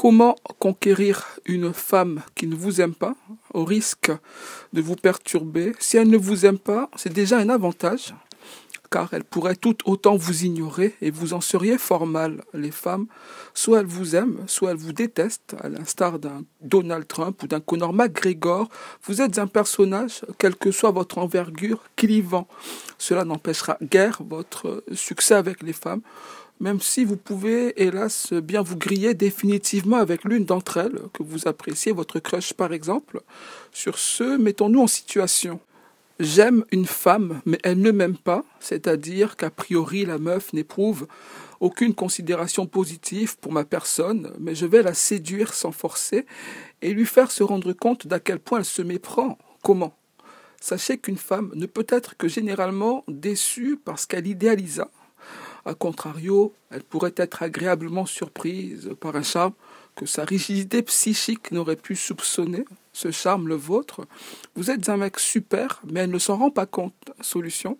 Comment conquérir une femme qui ne vous aime pas au risque de vous perturber? Si elle ne vous aime pas, c'est déjà un avantage car elle pourrait tout autant vous ignorer et vous en seriez fort mal. Les femmes, soit elles vous aiment, soit elles vous détestent, à l'instar d'un Donald Trump ou d'un Conor McGregor. Vous êtes un personnage, quelle que soit votre envergure, clivant. Cela n'empêchera guère votre succès avec les femmes même si vous pouvez, hélas, bien vous griller définitivement avec l'une d'entre elles, que vous appréciez, votre crush par exemple. Sur ce, mettons-nous en situation. J'aime une femme, mais elle ne m'aime pas, c'est-à-dire qu'a priori la meuf n'éprouve aucune considération positive pour ma personne, mais je vais la séduire sans forcer et lui faire se rendre compte d'à quel point elle se méprend. Comment? Sachez qu'une femme ne peut être que généralement déçue parce qu'elle idéalisa. A contrario, elle pourrait être agréablement surprise par un charme que sa rigidité psychique n'aurait pu soupçonner, ce charme le vôtre. Vous êtes un mec super, mais elle ne s'en rend pas compte. Solution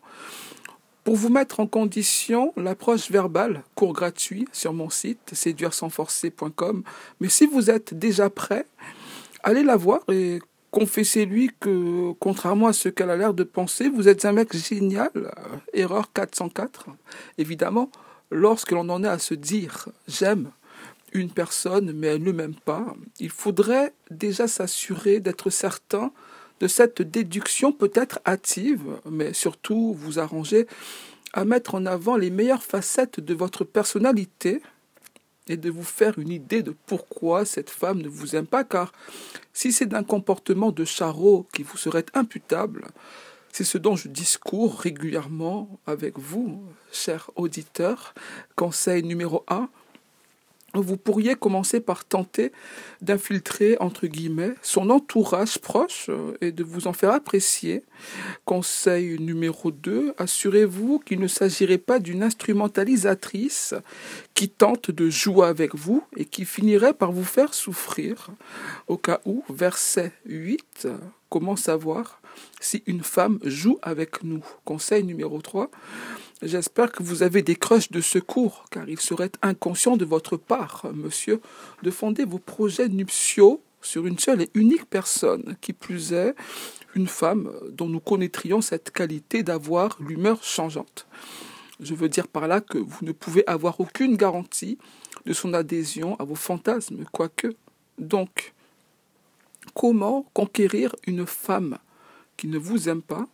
pour vous mettre en condition, l'approche verbale, cours gratuit sur mon site séduire-sans-forcer.com. Mais si vous êtes déjà prêt, allez la voir et confessez-lui que, contrairement à ce qu'elle a l'air de penser, vous êtes un mec génial. Erreur 404. Évidemment, lorsque l'on en est à se dire j'aime une personne, mais elle ne m'aime pas, il faudrait déjà s'assurer d'être certain de cette déduction peut-être hâtive, mais surtout vous arranger à mettre en avant les meilleures facettes de votre personnalité et de vous faire une idée de pourquoi cette femme ne vous aime pas, car si c'est d'un comportement de charreau qui vous serait imputable, c'est ce dont je discours régulièrement avec vous, cher auditeur. Conseil numéro 1, vous pourriez commencer par tenter d'infiltrer, entre guillemets, son entourage proche euh, et de vous en faire apprécier. Conseil numéro 2, assurez-vous qu'il ne s'agirait pas d'une instrumentalisatrice qui tente de jouer avec vous et qui finirait par vous faire souffrir. Au cas où, verset 8, comment savoir si une femme joue avec nous Conseil numéro 3, J'espère que vous avez des crushs de secours, car il serait inconscient de votre part, monsieur, de fonder vos projets nuptiaux sur une seule et unique personne, qui plus est une femme dont nous connaîtrions cette qualité d'avoir l'humeur changeante. Je veux dire par là que vous ne pouvez avoir aucune garantie de son adhésion à vos fantasmes, quoique. Donc, comment conquérir une femme qui ne vous aime pas?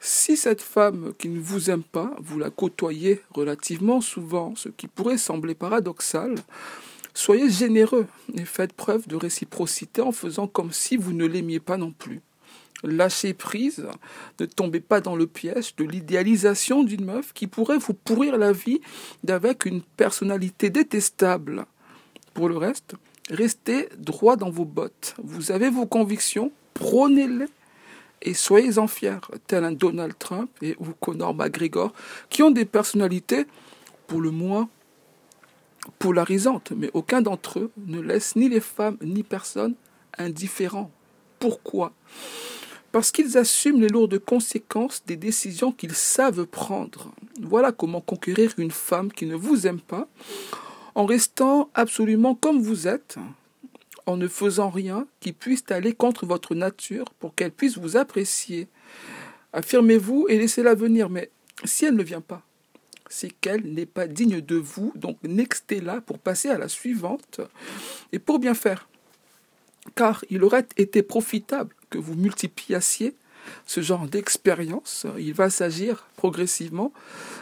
Si cette femme qui ne vous aime pas, vous la côtoyez relativement souvent, ce qui pourrait sembler paradoxal, soyez généreux et faites preuve de réciprocité en faisant comme si vous ne l'aimiez pas non plus. Lâchez prise, ne tombez pas dans le piège de l'idéalisation d'une meuf qui pourrait vous pourrir la vie d'avec une personnalité détestable. Pour le reste, restez droit dans vos bottes. Vous avez vos convictions, prônez-les et soyez-en fiers, tel un Donald Trump ou Conor McGregor, qui ont des personnalités, pour le moins, polarisantes, mais aucun d'entre eux ne laisse ni les femmes ni personne indifférents. Pourquoi? Parce qu'ils assument les lourdes conséquences des décisions qu'ils savent prendre. Voilà comment conquérir une femme qui ne vous aime pas en restant absolument comme vous êtes, en ne faisant rien qui puisse aller contre votre nature pour qu'elle puisse vous apprécier. Affirmez-vous et laissez-la venir, mais si elle ne vient pas, c'est qu'elle n'est pas digne de vous, donc nextez-la pour passer à la suivante et pour bien faire. Car il aurait été profitable que vous multipliassiez ce genre d'expérience. Il va s'agir progressivement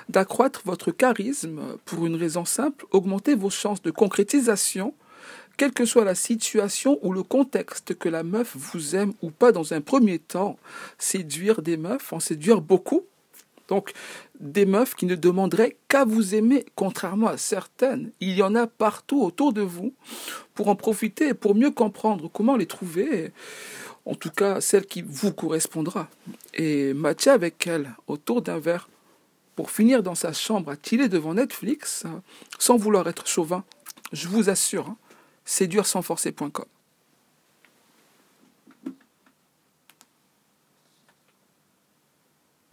d'accroître votre charisme pour une raison simple, augmenter vos chances de concrétisation quelle que soit la situation ou le contexte que la meuf vous aime ou pas dans un premier temps, séduire des meufs, en séduire beaucoup. Donc, des meufs qui ne demanderaient qu'à vous aimer, contrairement à certaines. Il y en a partout autour de vous. Pour en profiter et pour mieux comprendre comment les trouver, en tout cas celle qui vous correspondra, et matcher avec elle autour d'un verre pour finir dans sa chambre à devant Netflix, sans vouloir être chauvin. Je vous assure. Hein séduire sans forcer.com.